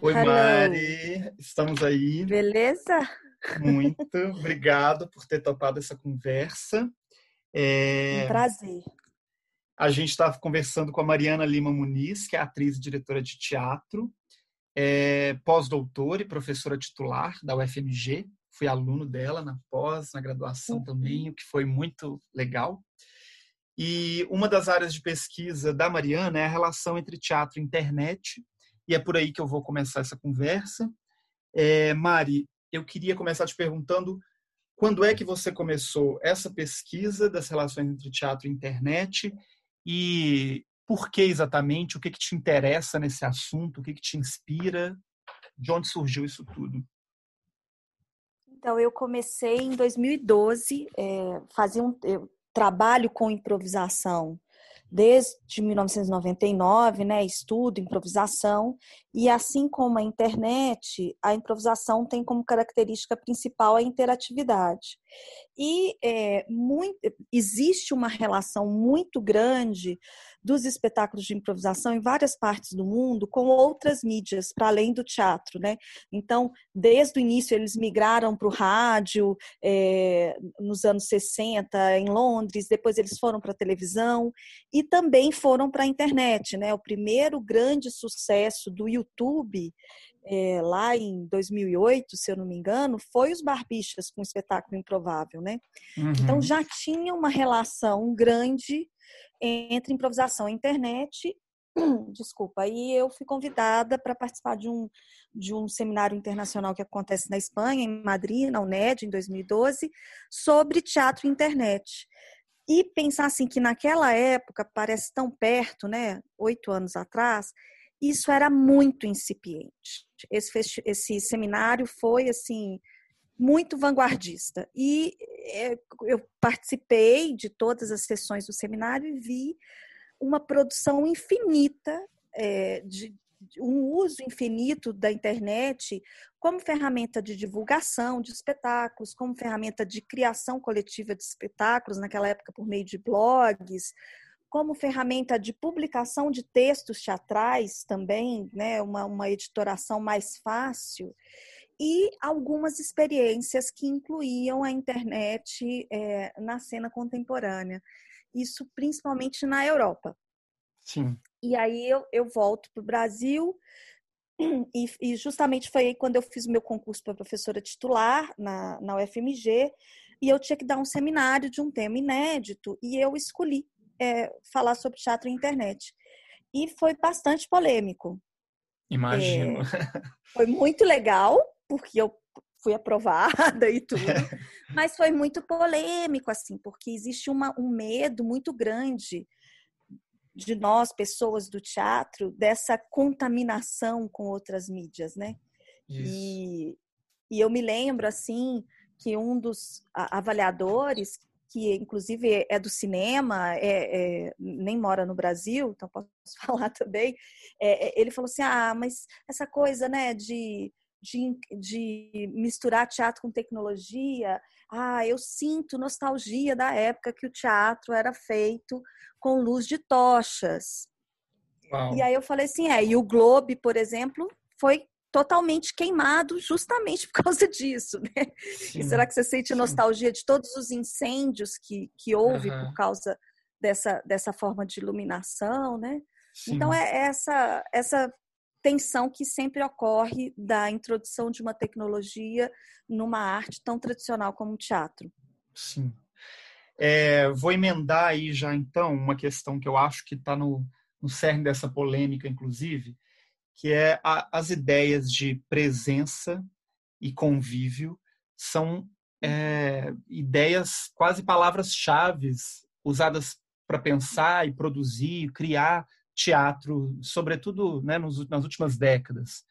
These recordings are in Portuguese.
Oi, Hello. Mari, estamos aí. Beleza? Muito obrigado por ter topado essa conversa. É... Um prazer. A gente estava conversando com a Mariana Lima Muniz, que é atriz e diretora de teatro, é pós-doutora e professora titular da UFMG. Fui aluno dela na pós, na graduação uhum. também, o que foi muito legal. E uma das áreas de pesquisa da Mariana é a relação entre teatro e internet, e é por aí que eu vou começar essa conversa. É, Mari, eu queria começar te perguntando quando é que você começou essa pesquisa das relações entre teatro e internet? E por que exatamente, o que, que te interessa nesse assunto, o que, que te inspira, de onde surgiu isso tudo? Então, eu comecei em 2012, é, fazia um, eu trabalho com improvisação desde 1999, né, estudo improvisação, e assim como a internet, a improvisação tem como característica principal a interatividade. E é, muito, existe uma relação muito grande dos espetáculos de improvisação em várias partes do mundo com outras mídias, para além do teatro. Né? Então, desde o início, eles migraram para o rádio, é, nos anos 60, em Londres, depois eles foram para a televisão e também foram para a internet. Né? O primeiro grande sucesso do YouTube é, lá em 2008, se eu não me engano, foi os Barbichas com o espetáculo Improvável, né? Então, uhum. Então já tinha uma relação grande entre improvisação e internet. Desculpa, e eu fui convidada para participar de um, de um seminário internacional que acontece na Espanha, em Madrid, na UNED, em 2012, sobre teatro e internet. E pensar assim que naquela época, parece tão perto, né? Oito anos atrás, isso era muito incipiente. Esse, esse seminário foi assim muito vanguardista. E é, eu participei de todas as sessões do seminário e vi uma produção infinita é, de, um uso infinito da internet como ferramenta de divulgação de espetáculos, como ferramenta de criação coletiva de espetáculos, naquela época por meio de blogs, como ferramenta de publicação de textos teatrais também, né, uma, uma editoração mais fácil, e algumas experiências que incluíam a internet é, na cena contemporânea. Isso principalmente na Europa. Sim. E aí eu, eu volto para o Brasil, e, e, justamente foi aí quando eu fiz o meu concurso para professora titular na, na UFMG, e eu tinha que dar um seminário de um tema inédito, e eu escolhi é, falar sobre teatro e internet. E foi bastante polêmico. Imagino. É, foi muito legal, porque eu fui aprovada e tudo. Mas foi muito polêmico, assim, porque existe uma, um medo muito grande de nós, pessoas do teatro, dessa contaminação com outras mídias, né? E, e eu me lembro, assim, que um dos avaliadores que inclusive é do cinema, é, é, nem mora no Brasil, então posso falar também. É, é, ele falou assim: ah, mas essa coisa, né, de, de, de misturar teatro com tecnologia, ah, eu sinto nostalgia da época que o teatro era feito com luz de tochas. Uau. E aí eu falei assim, é, e o Globe, por exemplo, foi totalmente queimado justamente por causa disso, né? E será que você sente nostalgia de todos os incêndios que, que houve uhum. por causa dessa, dessa forma de iluminação, né? Sim. Então é essa essa tensão que sempre ocorre da introdução de uma tecnologia numa arte tão tradicional como o teatro. Sim. É, vou emendar aí já então uma questão que eu acho que está no, no cerne dessa polêmica, inclusive, que é a, as ideias de presença e convívio são é, ideias quase palavras-chave usadas para pensar e produzir, criar teatro, sobretudo né, nos, nas últimas décadas.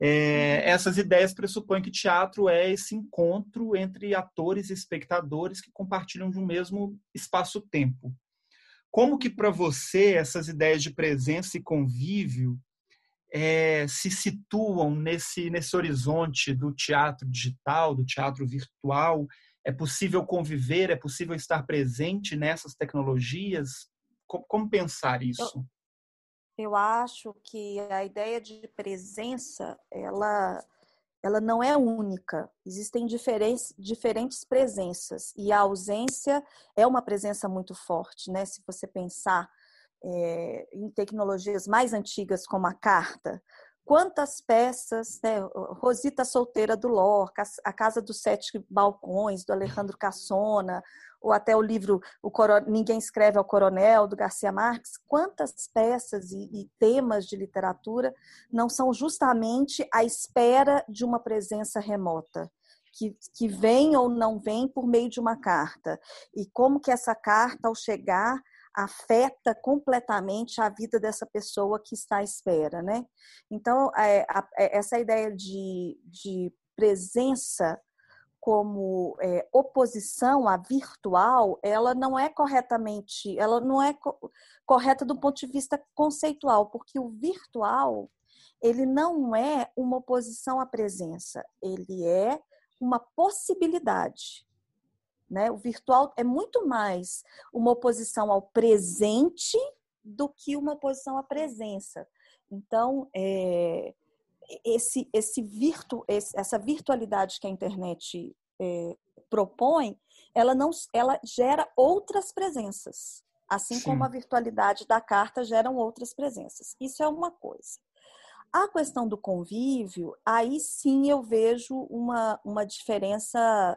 É, uhum. essas ideias pressupõem que teatro é esse encontro entre atores e espectadores que compartilham de um mesmo espaço-tempo. Como que para você essas ideias de presença e convívio é, se situam nesse, nesse horizonte do teatro digital, do teatro virtual? É possível conviver? É possível estar presente nessas tecnologias? Como, como pensar isso? Eu acho que a ideia de presença, ela, ela não é única. Existem diferentes, diferentes presenças e a ausência é uma presença muito forte, né? Se você pensar é, em tecnologias mais antigas como a carta, quantas peças, né? Rosita Solteira do Lorca, A Casa dos Sete Balcões, do Alejandro Cassona, ou até o livro o Ninguém Escreve ao Coronel, do Garcia Marques, quantas peças e, e, temas de literatura não são justamente a espera de uma presença remota? Que, que vem ou não vem por meio de uma carta. E como que essa carta, ao chegar, afeta completamente a vida dessa pessoa que está à espera, né? Então, é, a, é, essa ideia de, de presença como é, oposição à virtual, ela não é corretamente, ela não é co correta do ponto de vista conceitual, porque o virtual ele não é uma oposição à presença, ele é uma possibilidade. Né? O virtual é muito mais uma oposição ao presente do que uma oposição à presença. Então, é, esse, esse virtu, esse, essa virtualidade que a internet é, propõe, ela não, ela gera outras presenças, assim sim. como a virtualidade da carta geram outras presenças. Isso é uma coisa. A questão do convívio, aí sim eu vejo uma, uma diferença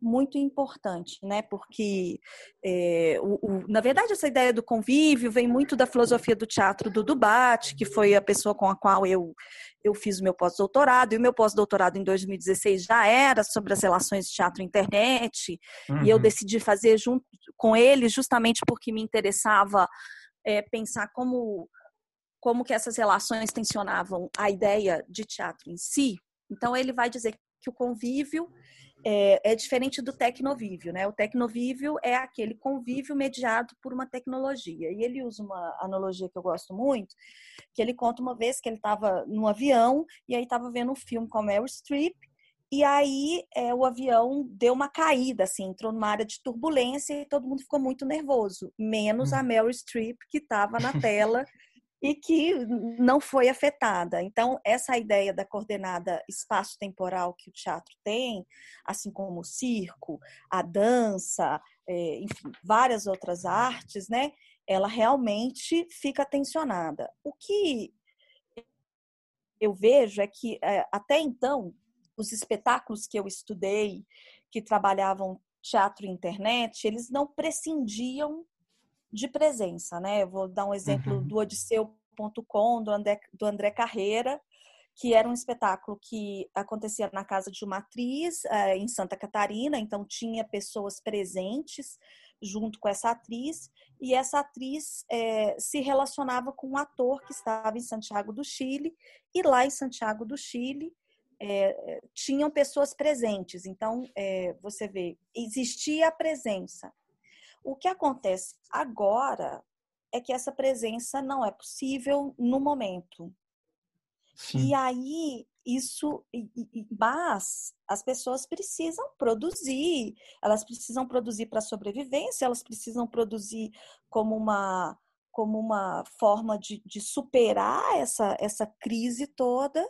muito importante, né? Porque, é, o, o, na verdade, essa ideia do convívio vem muito da filosofia do teatro do Dubat, que foi a pessoa com a qual eu, eu fiz o meu pós-doutorado, e o meu pós-doutorado em 2016 já era sobre as relações de teatro e internet, uhum. e eu uhum. decidi fazer junto com ele justamente porque me interessava é, pensar como, como que essas relações tensionavam a ideia de teatro em si. Então, ele vai dizer que o convívio é, é, diferente do tecnovívio, né? O tecnovívio é aquele convívio mediado por uma tecnologia. E ele usa uma analogia que eu gosto muito, que ele conta uma vez que ele estava no avião e aí estava vendo um filme com a Meryl Streep e aí é, o avião deu uma caída, assim, entrou numa área de turbulência e todo mundo ficou muito nervoso, menos a hum. Meryl Streep que estava na tela e que não foi afetada. Então, essa ideia da coordenada espaço-temporal que o teatro tem, assim como o circo, a dança, é, enfim, várias outras artes, né? Ela realmente fica tensionada. O que eu vejo é que, é, até então, os espetáculos que eu estudei, que trabalhavam teatro e internet, eles não prescindiam de presença, né? Eu vou dar um exemplo uhum. do Odisseu.com, do André, do André Carreira, que era um espetáculo que acontecia na casa de uma atriz é, em Santa Catarina, então tinha pessoas presentes junto com essa atriz, e essa atriz é, se relacionava com um ator que estava em Santiago do Chile, e lá em Santiago do Chile é, tinham pessoas presentes. Então, você vê, existia a presença, o que acontece agora é que essa presença não é possível no momento. Sim. E aí, isso. Mas as pessoas precisam produzir, elas precisam produzir para sobrevivência, elas precisam produzir como uma, como uma forma de, de superar essa, essa crise toda.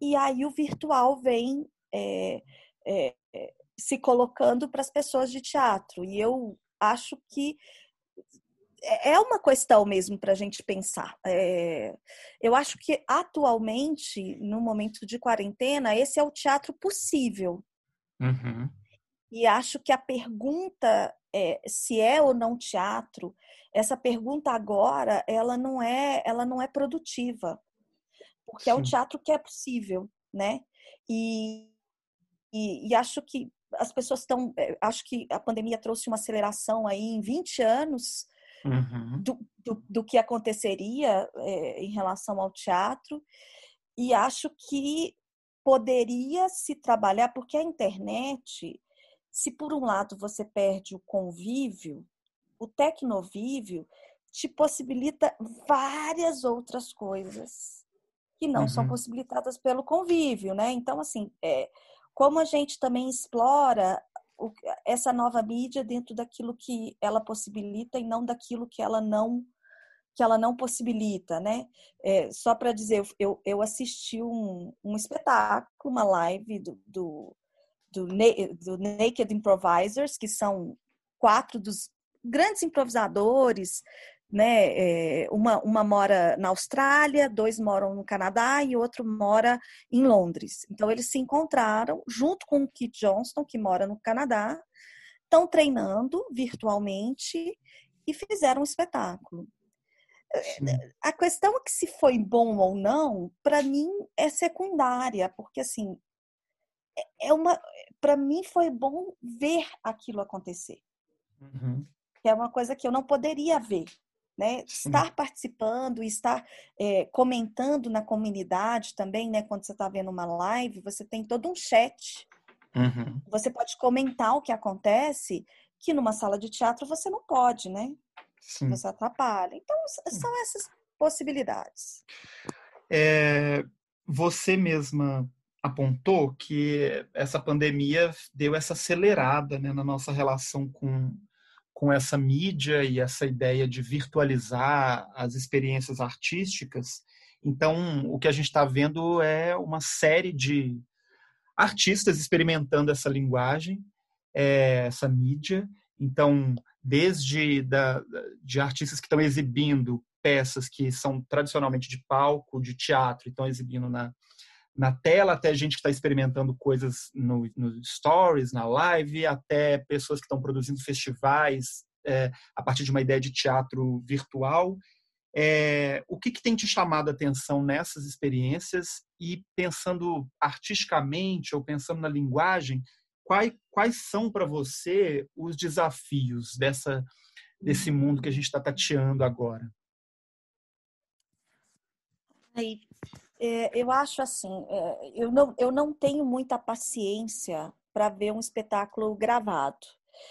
E aí o virtual vem é, é, se colocando para as pessoas de teatro. E eu acho que é, é uma questão mesmo para a gente pensar. É, eu acho que atualmente, no momento de quarentena, esse é o teatro possível. Uhum. E acho que a pergunta é, se é ou não teatro, essa pergunta agora, ela não é, ela não é produtiva, porque Sim. é o teatro que é possível, né? E, e, e acho que as pessoas estão. Eh, acho que a pandemia trouxe uma aceleração aí em 20 anos uhum. do, do, do, que aconteceria é, em relação ao teatro. E acho que poderia se trabalhar, porque a internet, se por um lado você perde o convívio, o tecnovívio te possibilita várias outras coisas que não uhum. são possibilitadas pelo convívio, né? Então, assim, é, como a gente também explora essa nova mídia dentro daquilo que ela possibilita e não daquilo que ela não que ela não possibilita, né? É, só para dizer, eu, eu assisti um, um espetáculo, uma live do, do, do, do Naked Improvisers, que são quatro dos grandes improvisadores, né? É, uma, uma mora na Austrália, dois moram no Canadá e outro mora em Londres. Então eles se encontraram junto com o Kit Johnston, que mora no Canadá, estão treinando virtualmente e fizeram um espetáculo. Sim. A questão é que se foi bom ou não, para mim é secundária, porque assim, é, é uma, para mim foi bom ver aquilo acontecer. Uhum. é uma coisa que eu não poderia ver. Né? Estar participando, estar é, comentando na comunidade também, né? Quando você está vendo uma live, você tem todo um chat. Uhum. Você pode comentar o que acontece, que numa sala de teatro você não pode, né? Sim. Você atrapalha. Então, são essas possibilidades. É, você mesma apontou que essa pandemia deu essa acelerada né, na nossa relação com, com essa mídia e essa ideia de virtualizar as experiências artísticas. Então, o que a gente está vendo é uma série de artistas experimentando essa linguagem, é, essa mídia. Então, desde da, de artistas que estão exibindo peças que são tradicionalmente de palco, de teatro, estão exibindo na, na tela, até gente que está experimentando coisas no, no, stories, na live, até pessoas que estão produzindo festivais é, a partir de uma ideia de teatro virtual. É, o que, que tem te chamado a atenção nessas experiências e pensando artisticamente ou pensando na linguagem, quais, quais são para você os desafios dessa, desse mundo que a gente está tateando agora? Aí, é, eu acho assim, é, eu, não, eu não tenho muita paciência para ver um espetáculo gravado.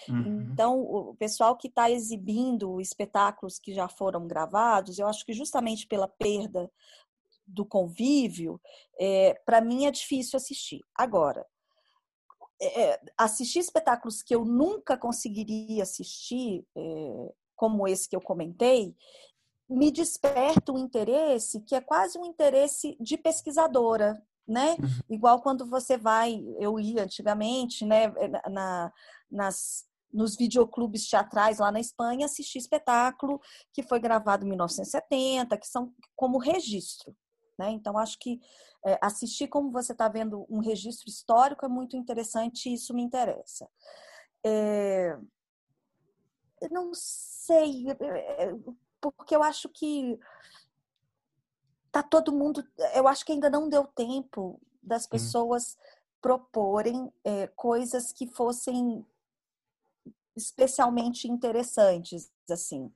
Uhum. Então, o pessoal que está exibindo espetáculos que já foram gravados, eu acho que justamente pela perda do convívio, é, para mim é difícil assistir. Agora, é, assistir espetáculos que eu nunca conseguiria assistir, é, como esse que eu comentei, me desperta um interesse que é quase um interesse de pesquisadora, né? Uhum. Igual quando você vai, eu ia antigamente, né, na, nas, nos videoclubes teatrais lá na Espanha, assistir espetáculo que foi gravado em 1970, que são como registro. Né? Então, acho que é, assistir como você está vendo um registro histórico é muito interessante e isso me interessa. É, não sei, porque eu acho que tá todo mundo. Eu acho que ainda não deu tempo das pessoas proporem é, coisas que fossem especialmente interessantes, assim.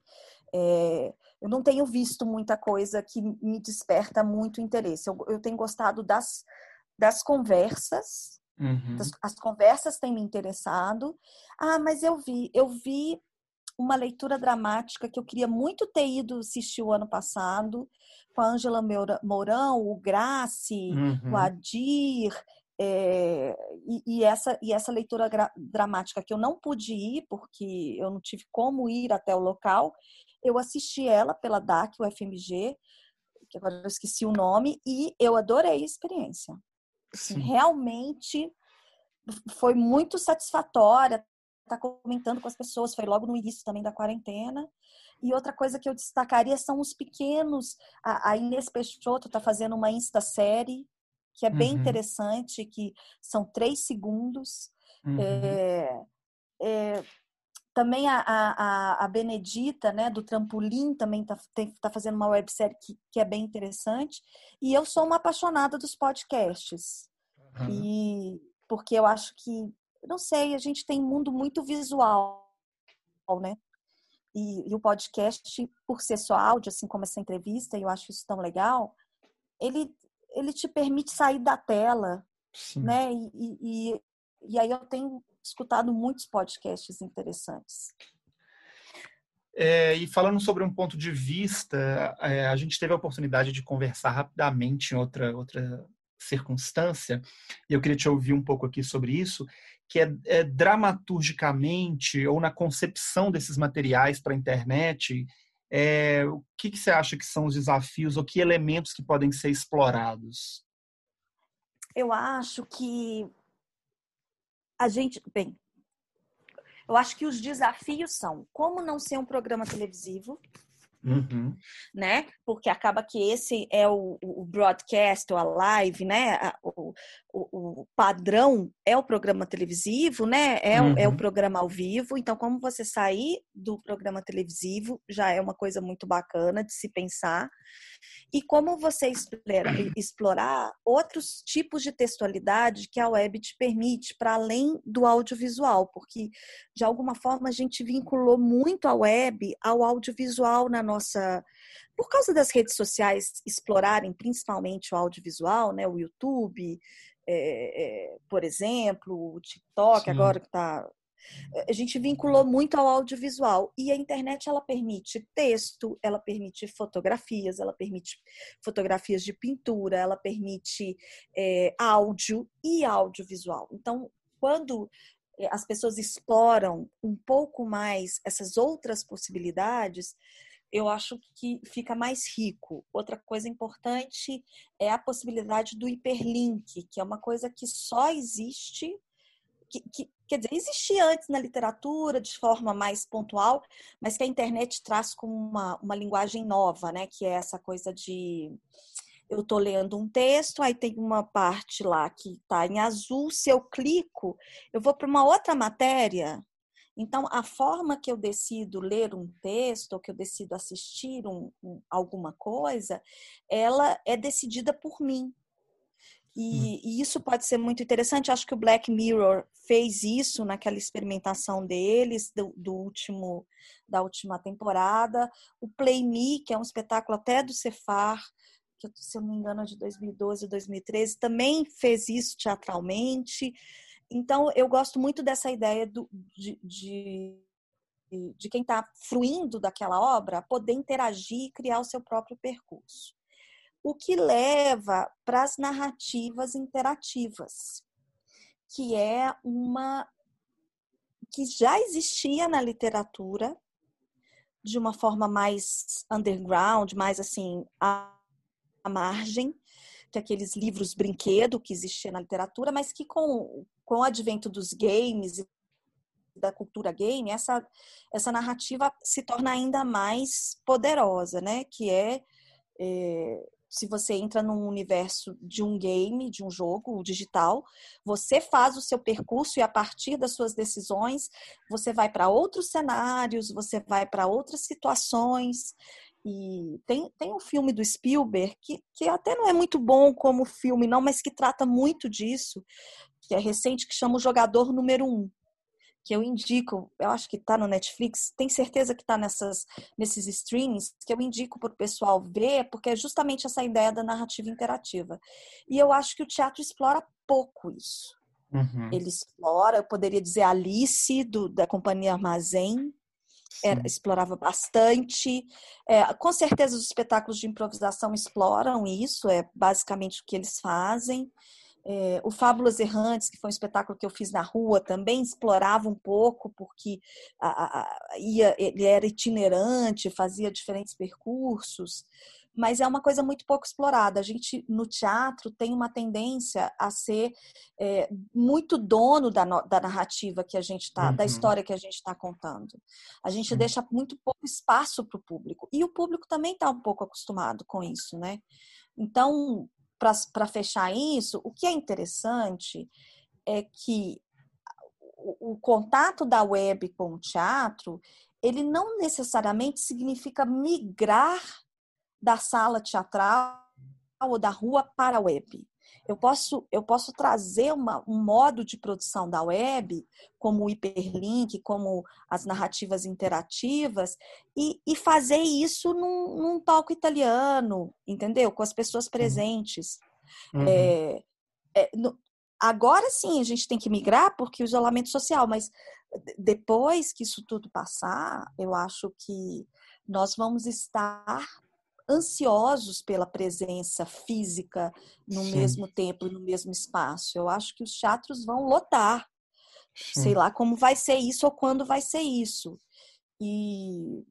É, eu não tenho visto muita coisa que me desperta muito interesse. Eu, eu tenho gostado das, das conversas. Uhum. Das, as conversas têm me interessado. Ah, mas eu vi, eu vi uma leitura dramática que eu queria muito ter ido assistir o ano passado, com a Ângela Mourão, o Grace, uhum. o Adir, é, e, e, essa, e essa leitura dramática que eu não pude ir, porque eu não tive como ir até o local, eu assisti ela pela DAC, o FMG, que agora eu esqueci o nome, e eu adorei a experiência. Assim, realmente foi muito satisfatória estar tá comentando com as pessoas, foi logo no início também da quarentena. E outra coisa que eu destacaria são os pequenos. A, a Inês Peixoto está fazendo uma Insta-série, que é bem uhum. interessante, que são três segundos. Uhum. É, é, também a, a, a, Benedita, né, do Trampolim, também está tá fazendo uma websérie que, que é bem interessante. E eu sou uma apaixonada dos podcasts. Uhum. E porque eu acho que não sei, a gente tem um mundo muito visual, né? E, e, o podcast, por ser só áudio, assim como essa entrevista, e eu acho isso tão legal, ele, ele te permite sair da tela, Sim. né? E, e, e aí eu tenho escutado muitos podcasts interessantes. É, e falando sobre um ponto de vista, é, a gente teve a oportunidade de conversar rapidamente em outra, outra circunstância, e eu queria te ouvir um pouco aqui sobre isso, que é, é dramaturgicamente ou na concepção desses materiais para a internet, É, o que, que você acha que são os desafios ou que elementos que podem ser explorados? Eu acho que a gente, bem, eu acho que os desafios são como não ser um programa televisivo, Uhum. né? Porque acaba que esse é o, o broadcast, ou a live, né? O, o, o, padrão é o programa televisivo, né? É, uhum. é o programa ao vivo. Então, como você sair do programa televisivo já é uma coisa muito bacana de se pensar. E como você explora, explorar outros tipos de textualidade que a web te permite, para além do audiovisual, porque de alguma forma a gente vinculou muito a web ao audiovisual na nossa. Por causa das redes sociais explorarem principalmente o audiovisual, né? O YouTube, é, é, por exemplo, o TikTok, Sim. agora que está a gente vinculou muito ao audiovisual e a internet ela permite texto, ela permite fotografias, ela permite fotografias de pintura, ela permite é, áudio e audiovisual. Então, quando as pessoas exploram um pouco mais essas outras possibilidades, eu acho que fica mais rico. Outra coisa importante é a possibilidade do hiperlink, que é uma coisa que só existe, que, que, quer dizer, existia antes na literatura de forma mais pontual, mas que a internet traz com uma, uma linguagem nova, né? Que é essa coisa de eu estou lendo um texto, aí tem uma parte lá que está em azul, se eu clico, eu vou para uma outra matéria então, a forma que eu decido ler um texto, ou que eu decido assistir um, um, alguma coisa, ela é decidida por mim. E, hum. e, isso pode ser muito interessante. Acho que o Black Mirror fez isso naquela experimentação deles, do, do último, da última temporada. O Play Me, que é um espetáculo até do Cefar, que se eu não me engano é de 2012 2013, também fez isso teatralmente. Então, eu gosto muito dessa ideia do, de, de, de quem está fruindo daquela obra poder interagir e criar o seu próprio percurso. O que leva para as narrativas interativas, que é uma que já existia na literatura de uma forma mais underground, mais assim à margem, que aqueles livros brinquedo que existia na literatura, mas que com, com o advento dos games e da cultura game, essa, essa narrativa se torna ainda mais poderosa, né? Que é, é se você entra num universo de um game, de um jogo digital, você faz o seu percurso e a partir das suas decisões, você vai para outros cenários, você vai para outras situações. E tem, tem um filme do Spielberg que, que até não é muito bom como filme, não, mas que trata muito disso, que é recente, que chama O Jogador Número Um, que eu indico, eu acho que está no Netflix, tem certeza que está nesses streams, que eu indico para o pessoal ver, porque é justamente essa ideia da narrativa interativa. E eu acho que o teatro explora pouco isso. Uhum. Ele explora, eu poderia dizer Alice, do, da Companhia Armazém, era, explorava bastante. É, com certeza, os espetáculos de improvisação exploram isso, é basicamente o que eles fazem. É, o Fábulas Errantes, que foi um espetáculo que eu fiz na rua, também explorava um pouco, porque a, a, ia, ele era itinerante, fazia diferentes percursos mas é uma coisa muito pouco explorada. A gente, no teatro, tem uma tendência a ser é, muito dono da, da, narrativa que a gente está, uhum. da história que a gente está contando. A gente Sim. deixa muito pouco espaço para o público. E o público também está um pouco acostumado com isso, né? Então, para fechar isso, o que é interessante é que o, o contato da web com o teatro, ele não necessariamente significa migrar da sala teatral ou da rua para a web. Eu posso, eu posso trazer uma, um modo de produção da web, como o hiperlink, como as narrativas interativas, e, e fazer isso num, num palco italiano, entendeu? Com as pessoas presentes. Uhum. É, é, no, agora sim a gente tem que migrar porque o isolamento social, mas depois que isso tudo passar, eu acho que nós vamos estar ansiosos pela presença física no Sim. mesmo tempo, no mesmo espaço. Eu acho que os teatros vão lotar. Sim. Sei lá como vai ser isso ou quando vai ser isso. E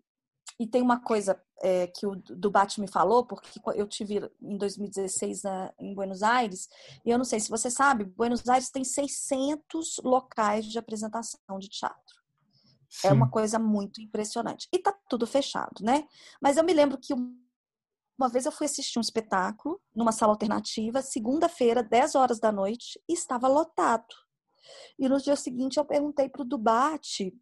e tem uma coisa é, que o Dubate me falou, porque eu tive em 2016 na, em Buenos Aires, e eu não sei se você sabe, Buenos Aires tem 600 locais de apresentação de teatro. Sim. É uma coisa muito impressionante. E tá tudo fechado, né? Mas eu me lembro que uma vez eu fui assistir um espetáculo numa sala alternativa, segunda-feira, 10 horas da noite, e estava lotado. E no dia seguinte eu perguntei para o Dubate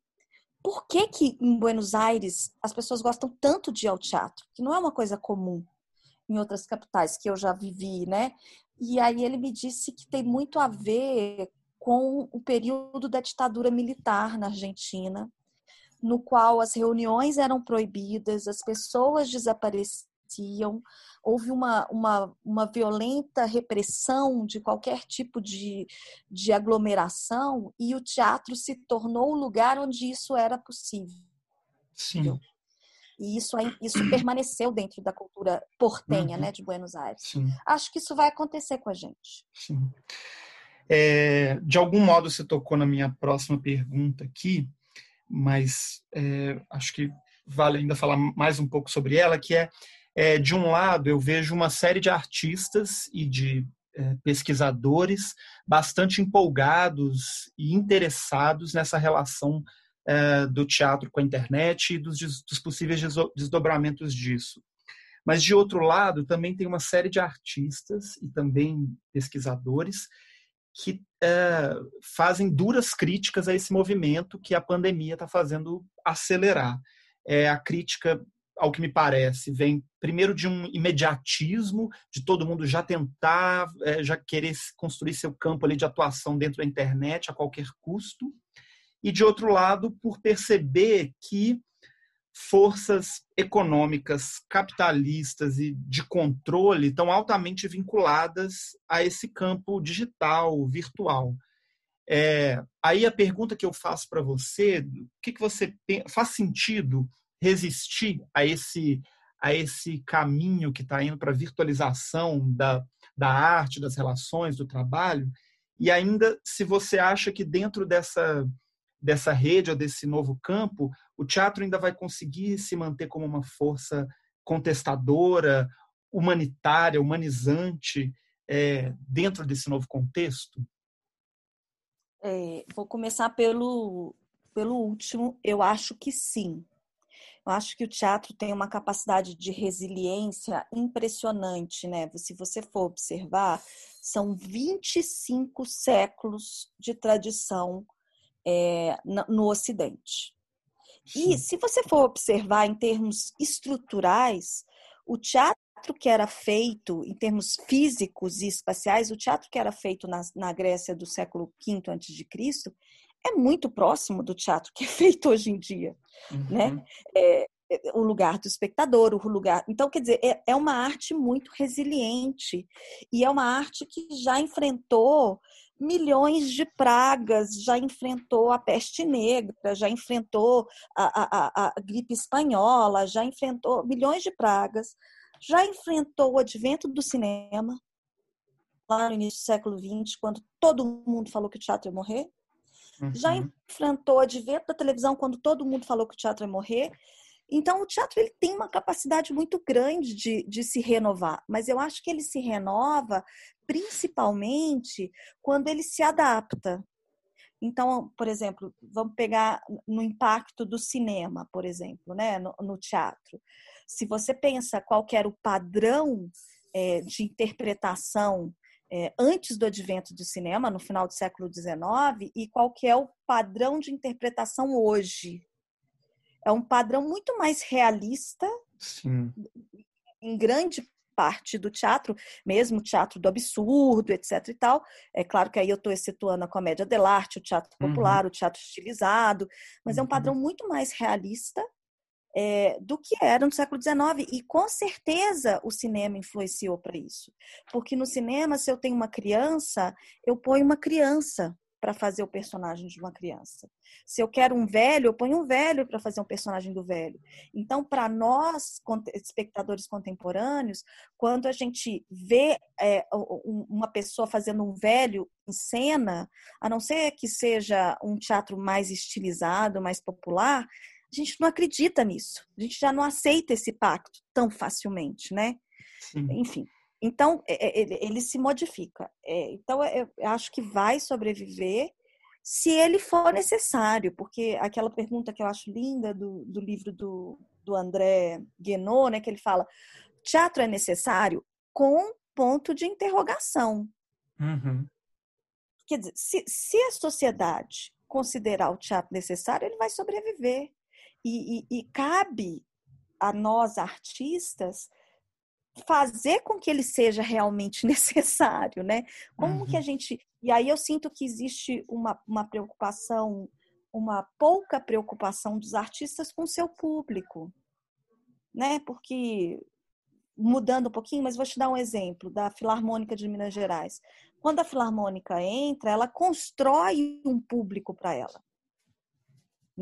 por que, que em Buenos Aires as pessoas gostam tanto de ir ao teatro, que não é uma coisa comum em outras capitais que eu já vivi, né? E aí ele me disse que tem muito a ver com o período da ditadura militar na Argentina, no qual as reuniões eram proibidas, as pessoas desapareciam houve uma, uma, uma violenta repressão de qualquer tipo de, de aglomeração e o teatro se tornou o lugar onde isso era possível. Sim. E isso, isso permaneceu dentro da cultura portenha, uhum. né, de Buenos Aires. Sim. Acho que isso vai acontecer com a gente. Sim. É, de algum modo você tocou na minha próxima pergunta aqui, mas é, acho que vale ainda falar mais um pouco sobre ela, que é é, de um lado, eu vejo uma série de artistas e de é, pesquisadores bastante empolgados e interessados nessa relação é, do teatro com a internet e dos, dos possíveis desdobramentos disso. Mas, de outro lado, também tem uma série de artistas e também pesquisadores que é, fazem duras críticas a esse movimento que a pandemia está fazendo acelerar. É a crítica ao que me parece, vem primeiro de um imediatismo, de todo mundo já tentar, é, já querer construir seu campo ali de atuação dentro da internet a qualquer custo, e de outro lado, por perceber que forças econômicas, capitalistas e de controle estão altamente vinculadas a esse campo digital, virtual. É, aí a pergunta que eu faço para você, o que, que você faz sentido resistir a esse a esse caminho que está indo para a virtualização da, da arte, das relações, do trabalho, e ainda se você acha que dentro dessa, dessa rede ou desse novo campo, o teatro ainda vai conseguir se manter como uma força contestadora, humanitária, humanizante, é, dentro desse novo contexto? É, vou começar pelo, pelo último. Eu acho que sim. Eu acho que o teatro tem uma capacidade de resiliência impressionante, né? Se você for observar, são 25 séculos de tradição é, no Ocidente. E se você for observar em termos estruturais, o teatro que era feito, em termos físicos e espaciais, o teatro que era feito na, na Grécia do século V a.C., é muito próximo do teatro que é feito hoje em dia, né? uhum. né? É, o lugar do espectador, o lugar. Então, quer dizer, é, é uma arte muito resiliente e é uma arte que já enfrentou milhões de pragas, já enfrentou a peste negra, já enfrentou a, a, a, gripe espanhola, já enfrentou milhões de pragas, já enfrentou o advento do cinema, lá no início do século XX, quando todo mundo falou que o teatro ia morrer. Uhum. Já enfrentou o advento da televisão quando todo mundo falou que o teatro ia morrer. Então, o teatro ele tem uma capacidade muito grande de, de se renovar, mas eu acho que ele se renova principalmente quando ele se adapta. Então, por exemplo, vamos pegar no impacto do cinema, por exemplo, né, no, no teatro. Se você pensa qual era o padrão é, de interpretação é, antes do advento do cinema, no final do século XIX, e qual que é o padrão de interpretação hoje. É um padrão muito mais realista, Sim. em grande parte do teatro, mesmo teatro do absurdo, etc e tal. É claro que aí eu estou excetuando a comédia dell'arte, o teatro uhum. popular, uhum. o teatro estilizado, mas uhum. é um uhum. padrão muito mais realista é, do que era no século XIX. E com certeza o cinema influenciou para isso. Porque no cinema, se eu tenho uma criança, eu ponho uma criança para fazer o personagem de uma criança. Se eu quero um velho, eu ponho um velho para fazer um personagem do velho. Então, para nós, espectadores contemporâneos, quando a gente vê é, uma pessoa fazendo um velho em cena, a não ser que seja um teatro mais estilizado, mais popular, a gente não acredita nisso. A gente já não aceita esse pacto tão facilmente, né? Sim. Enfim. Então, é, é, ele, ele se modifica. É, então, eu acho que vai sobreviver se ele for necessário, porque aquela pergunta que eu acho linda do, do livro do, do André Guénot, né, que ele fala, teatro é necessário com ponto de interrogação. Uhum. Quer dizer, se, se a sociedade considerar o teatro necessário, ele vai sobreviver. E, e, e cabe a nós, artistas, fazer com que ele seja realmente necessário, né? Como uhum. que a uhum. gente. E aí eu sinto que existe uma, uma preocupação, uma pouca preocupação dos artistas com o seu público, né? Porque mudando um pouquinho, mas vou te dar um exemplo da Filarmônica de Minas Gerais. Quando a Filarmônica entra, ela constrói um público para ela.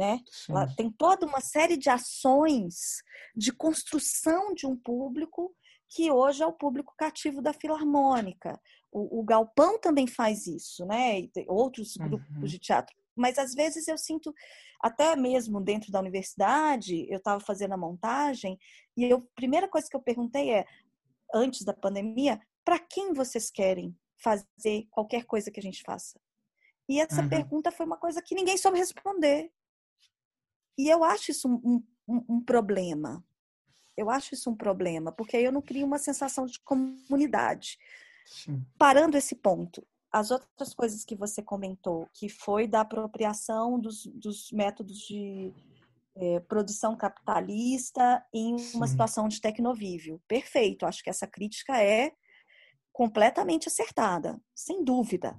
Né? Ela tem toda uma série de ações de construção de um público que hoje é o público cativo da Filarmônica. O, o Galpão também faz isso, né? E outros grupos uhum. de teatro. Mas às vezes eu sinto, até mesmo dentro da universidade, eu estava fazendo a montagem, e a primeira coisa que eu perguntei é, antes da pandemia, para quem vocês querem fazer qualquer coisa que a gente faça? E essa uhum. pergunta foi uma coisa que ninguém soube responder. E eu acho isso um, um, um problema, eu acho isso um problema, porque aí eu não crio uma sensação de comunidade. Sim. Parando esse ponto, as outras coisas que você comentou, que foi da apropriação dos, dos métodos de é, produção capitalista em uma Sim. situação de tecnovívio. Perfeito, acho que essa crítica é completamente acertada, sem dúvida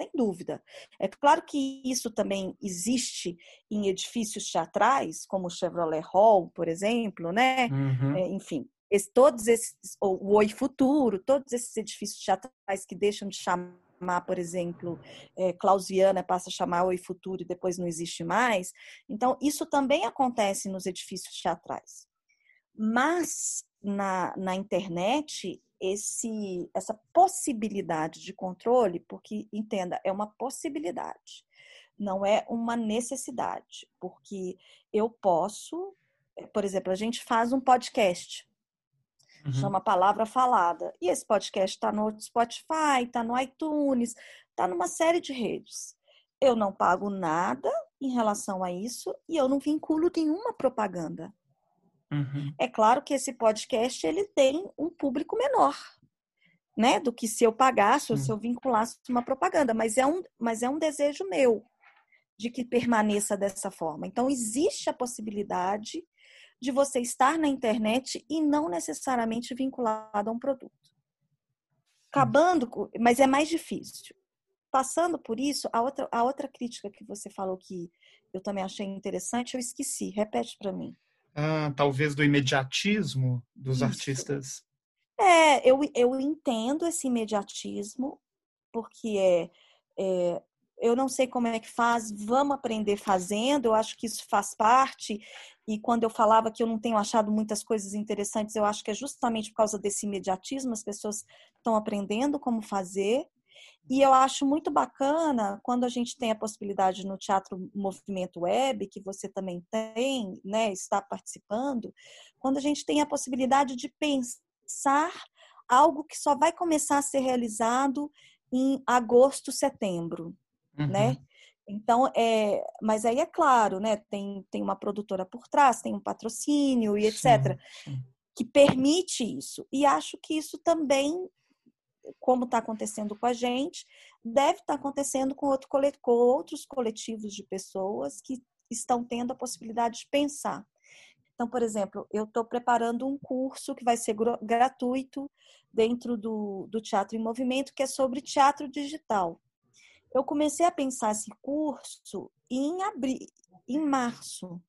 sem dúvida. É claro que isso também existe em edifícios teatrais, como o Chevrolet Hall, por exemplo, né? Uhum. É, enfim, esse, todos esses, o Oi Futuro, todos esses edifícios teatrais que deixam de chamar, por exemplo, é, Clausiana passa a chamar Oi Futuro e depois não existe mais. Então, isso também acontece nos edifícios teatrais. Mas na, na internet, esse, essa possibilidade de controle, porque, entenda, é uma possibilidade, não é uma necessidade, porque eu posso, eh, por exemplo, a gente faz um podcast, uhum. chama Palavra Falada, e esse podcast está no Spotify, está no iTunes, está numa série de redes. Eu não pago nada em relação a isso e eu não vinculo nenhuma propaganda. Uhum. É claro que esse podcast ele tem um público menor, né, do que se eu pagasse ou se eu vinculasse uma propaganda, mas é um, mas é um desejo meu de que permaneça dessa forma. Então existe a possibilidade de você estar na internet e não necessariamente vinculado a um produto. Acabando, com, mas é mais difícil. Passando por isso, a outra, a outra crítica que você falou que eu também achei interessante, eu esqueci. Repete para mim ah, talvez do imediatismo dos Isso. artistas. É, eu, eu entendo esse imediatismo, porque é, é, eu não sei como é que faz, vamos aprender fazendo, eu acho que isso faz parte. E quando eu falava que eu não tenho achado muitas coisas interessantes, eu acho que é justamente por causa desse imediatismo, as pessoas estão aprendendo como fazer. E eu acho muito bacana quando a gente tem a possibilidade no Teatro Movimento Web, que você também tem, né, está participando, quando a gente tem a possibilidade de pensar algo que só vai começar a ser realizado em agosto, setembro, né? uhum. né? Então, é, mas aí é claro, né? Tem, tem uma produtora por trás, tem um patrocínio e etc. Sim, sim. Que permite isso. E acho que isso também como está acontecendo com a gente, deve estar tá acontecendo com, outro, com outros coletivos de pessoas que estão tendo a possibilidade de pensar. Então, por exemplo, eu estou preparando um curso que vai ser gratuito dentro do, do Teatro em Movimento, que é sobre teatro digital. Eu comecei a pensar esse curso em abril, em março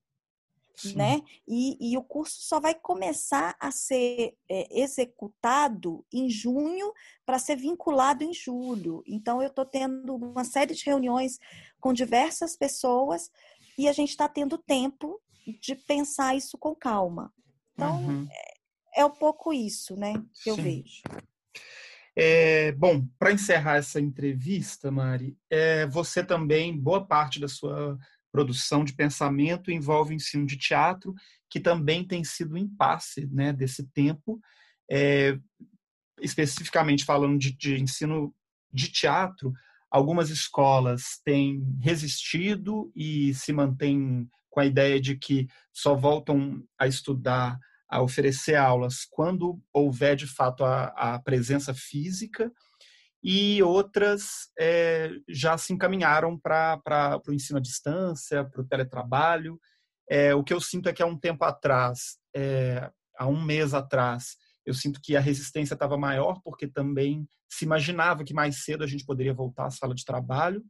né? E, e, o curso só vai começar a ser é, executado em junho para ser vinculado em julho. Então, eu estou tendo uma série de reuniões com diversas pessoas e a gente está tendo tempo de pensar isso com calma. Então, uhum. é, é, um pouco isso, né? Que eu vejo. É, bom, para encerrar essa entrevista, Mari, é, você também, boa parte da sua produção de pensamento envolve o ensino de teatro, que também tem sido um impasse né, desse tempo, é, especificamente falando de, de ensino de teatro, algumas escolas têm resistido e se mantêm com a ideia de que só voltam a estudar, a oferecer aulas quando houver de fato a, a presença física, e outras é, já se encaminharam para o ensino à distância, para o teletrabalho. É, o que eu sinto é que há um tempo atrás, é, há um mês atrás, eu sinto que a resistência estava maior, porque também se imaginava que mais cedo a gente poderia voltar à sala de trabalho.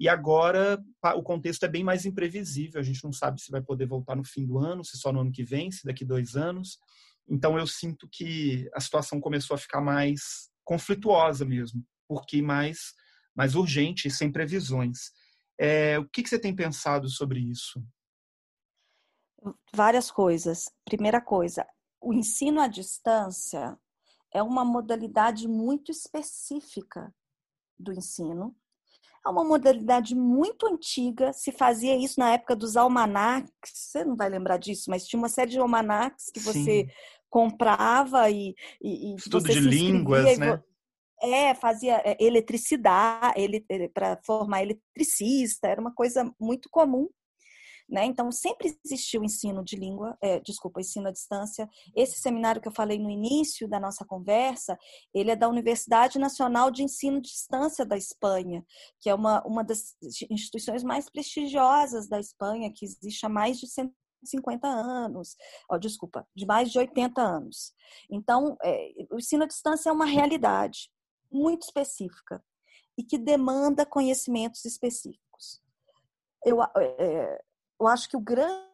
E agora o contexto é bem mais imprevisível. A gente não sabe se vai poder voltar no fim do ano, se só no ano que vem, se daqui dois anos. Então eu sinto que a situação começou a ficar mais conflituosa mesmo, porque mais mais urgente e sem previsões. É, o que, que você tem pensado sobre isso? Várias coisas. Primeira coisa, o ensino à distância é uma modalidade muito específica do ensino. É uma modalidade muito antiga, se fazia isso na época dos almanacs, você não vai lembrar disso, mas tinha uma série de almanacs que você Sim. comprava e, e, e Estudo de línguas, né? É, fazia é, eletricidade, ele, para formar eletricista, era uma coisa muito comum né? Então, sempre existiu o ensino de língua, é, desculpa, ensino à distância. Esse seminário que eu falei no início da nossa conversa, ele é da Universidade Nacional de Ensino de Distância da Espanha, que é uma, uma das instituições mais prestigiosas da Espanha, que existe há mais de 150 anos, oh, desculpa, de mais de 80 anos. Então, é, o ensino à distância é uma realidade muito específica e que demanda conhecimentos específicos. Eu, é, eu acho que o grande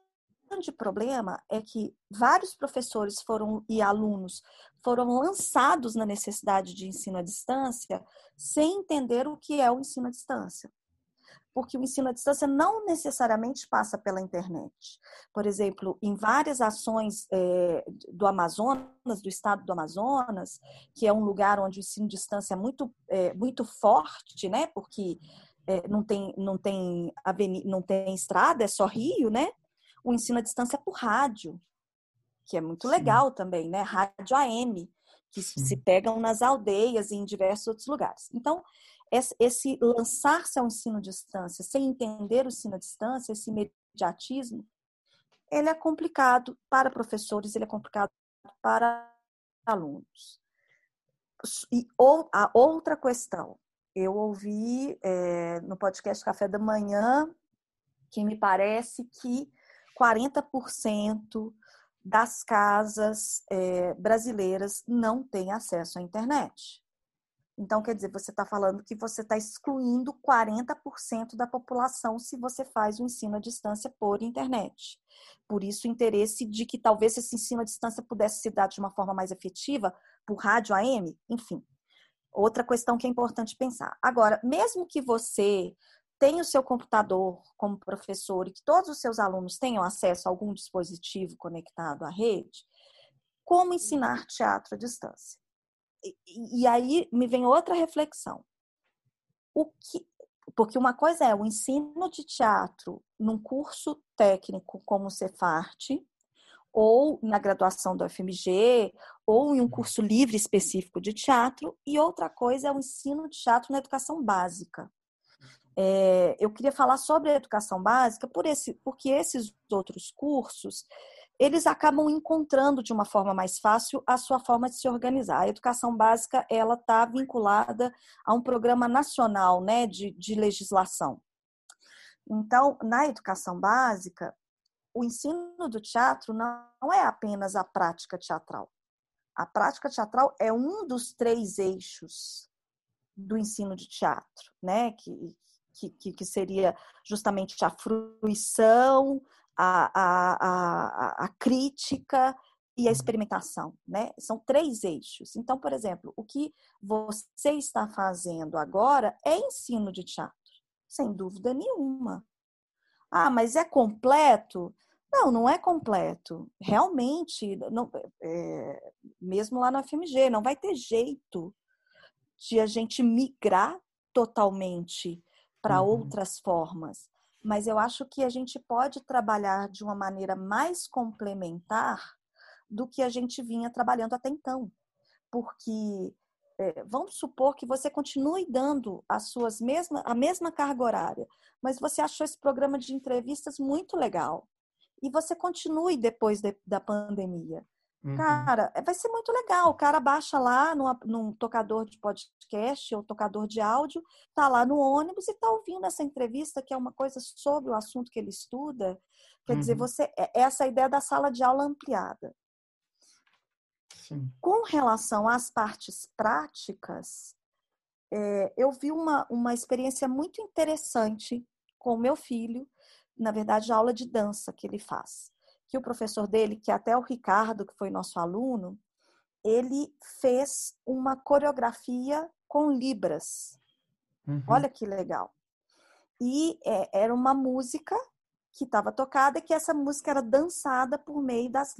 problema é que vários professores foram e alunos foram lançados na necessidade de ensino à distância sem entender o que é o ensino à distância. Porque o ensino à distância não necessariamente passa pela internet. Por exemplo, em várias ações é, do Amazonas, do estado do Amazonas, que é um lugar onde o ensino à distância é muito, é, muito forte, né? Porque é, não tem não tem avenida, não tem estrada, é só rio, né? O ensino à distância é por rádio, que é muito Sim. legal também, né? Rádio AM, que Sim. se pegam nas aldeias e em diversos outros lugares. Então, esse lançar-se ao ensino à distância sem entender o ensino à distância, esse imediatismo, ele é complicado para professores, ele é complicado para alunos. E ou, a outra questão, eu ouvi é, no podcast Café da Manhã que me parece que 40% das casas é, brasileiras não têm acesso à internet. Então, quer dizer, você está falando que você está excluindo 40% da população se você faz o ensino à distância por internet. Por isso, o interesse de que talvez esse ensino à distância pudesse se dar de uma forma mais efetiva por rádio AM, enfim, Outra questão que é importante pensar. Agora, mesmo que você tenha o seu computador como professor e que todos os seus alunos tenham acesso a algum dispositivo conectado à rede, como ensinar teatro à distância? E, aí me vem outra reflexão. O que, porque uma coisa é o ensino de teatro num curso técnico como o Cefarte, ou na graduação do FMG, ou em um curso livre específico de teatro, e outra coisa é o ensino de teatro na educação básica. É, eu queria falar sobre a educação básica por esse, porque esses outros cursos eles acabam encontrando de uma forma mais fácil a sua forma de se organizar. A educação básica ela está vinculada a um programa nacional, né, de, de legislação. Então, na educação básica, o ensino do teatro não é apenas a prática teatral. A prática teatral é um dos três eixos do ensino de teatro, né? Que, que, que seria justamente a fruição, a, a, a, a crítica e a uhum. experimentação, né? São três eixos. Então, por exemplo, o que você está fazendo agora é ensino de teatro, sem dúvida nenhuma. Ah, mas é completo? Não, não é completo. Realmente, não, é, mesmo lá na FMG, não vai ter jeito de a gente migrar totalmente para uhum. outras formas. Mas eu acho que a gente pode trabalhar de uma maneira mais complementar do que a gente vinha trabalhando até então. Porque é, vamos supor que você continue dando as suas mesma, a mesma carga horária, mas você achou esse programa de entrevistas muito legal. E você continue depois de, da pandemia. Uhum. Cara, vai ser muito legal. O cara baixa lá num, num, tocador de podcast ou tocador de áudio, tá lá no ônibus e tá ouvindo essa entrevista, que é uma coisa sobre o assunto que ele estuda. Quer uhum. dizer, você é, é essa ideia da sala de aula ampliada. Sim. Com relação às partes práticas, é, eu vi uma, uma experiência muito interessante com o meu filho, na verdade, a aula de dança que ele faz que o professor dele, que até o Ricardo, que foi nosso aluno, ele fez uma coreografia com libras. Uhum. Olha que legal. E é, era uma música que estava tocada que essa música era dançada por meio das,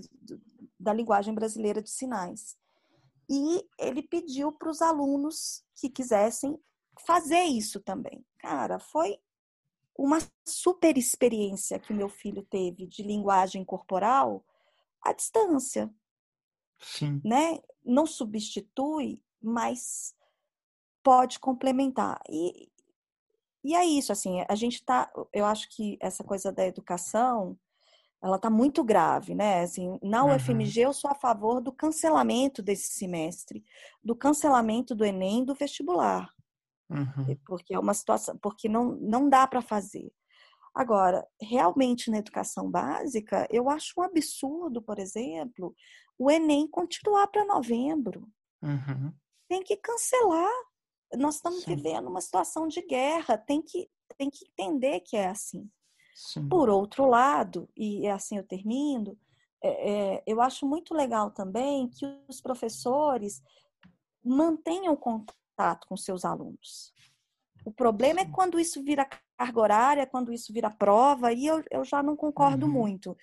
da linguagem brasileira de sinais. E ele pediu para os alunos que quisessem fazer isso também. Cara, foi uma super experiência que o meu filho teve de linguagem corporal à distância. Sim. Né? Não substitui, mas pode complementar. E, e é isso, assim, a gente tá, eu acho que essa coisa da educação, ela tá muito grave, né? Assim, na UFMG uhum. eu sou a favor do cancelamento desse semestre, do cancelamento do Enem, do vestibular. Uhum. Porque é uma situação, porque não, não dá para fazer. Agora, realmente na educação básica, eu acho um absurdo, por exemplo, o Enem continuar para novembro. Uhum. Tem que cancelar. Nós estamos Sim. vivendo uma situação de guerra, tem que, tem que entender que é assim. Sim. Por outro lado, e é assim eu termino, é, é, eu acho muito legal também que os professores mantenham contato contato com seus alunos. O problema é quando isso vira carga horária, quando isso vira prova, e eu, eu já não concordo uhum. muito.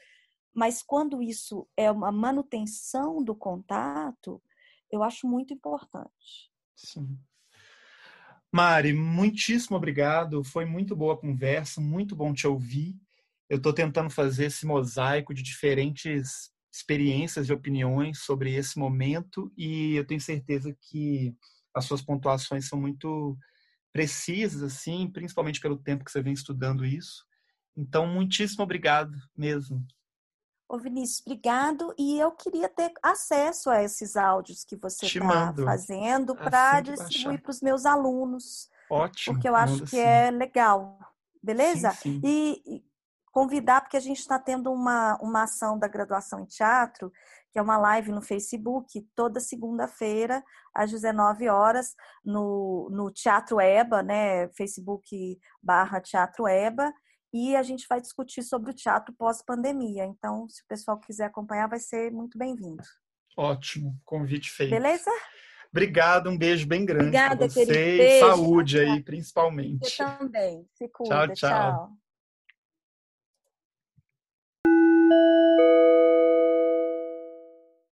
Mas quando isso é uma manutenção do contato, eu acho muito importante. Sim. Mari, muitíssimo obrigado. Foi muito boa a conversa, muito bom te ouvir. Eu estou tentando fazer esse mosaico de diferentes experiências e opiniões sobre esse momento e eu tenho certeza que as suas pontuações são muito precisas, assim, principalmente pelo tempo que você vem estudando isso. Então, muitíssimo obrigado mesmo. Ô Vinícius, obrigado. E eu queria ter acesso a esses áudios que você está fazendo assim para distribuir para os meus alunos. Ótimo. Porque eu acho que sim. é legal. Beleza? Sim, sim. E, e convidar, porque a gente está tendo uma, uma ação da graduação em teatro que é uma live no Facebook, toda segunda-feira, às 19 horas, no, no Teatro EBA, né? Facebook barra Teatro EBA, e a gente vai discutir sobre o teatro pós-pandemia. Então, se o pessoal quiser acompanhar, vai ser muito bem-vindo. Ótimo, convite feito. Beleza? Obrigado, um beijo bem grande Obrigada, você. Beijo, Saúde tchau. aí, principalmente. Você também. Se cuida. tchau. tchau. tchau.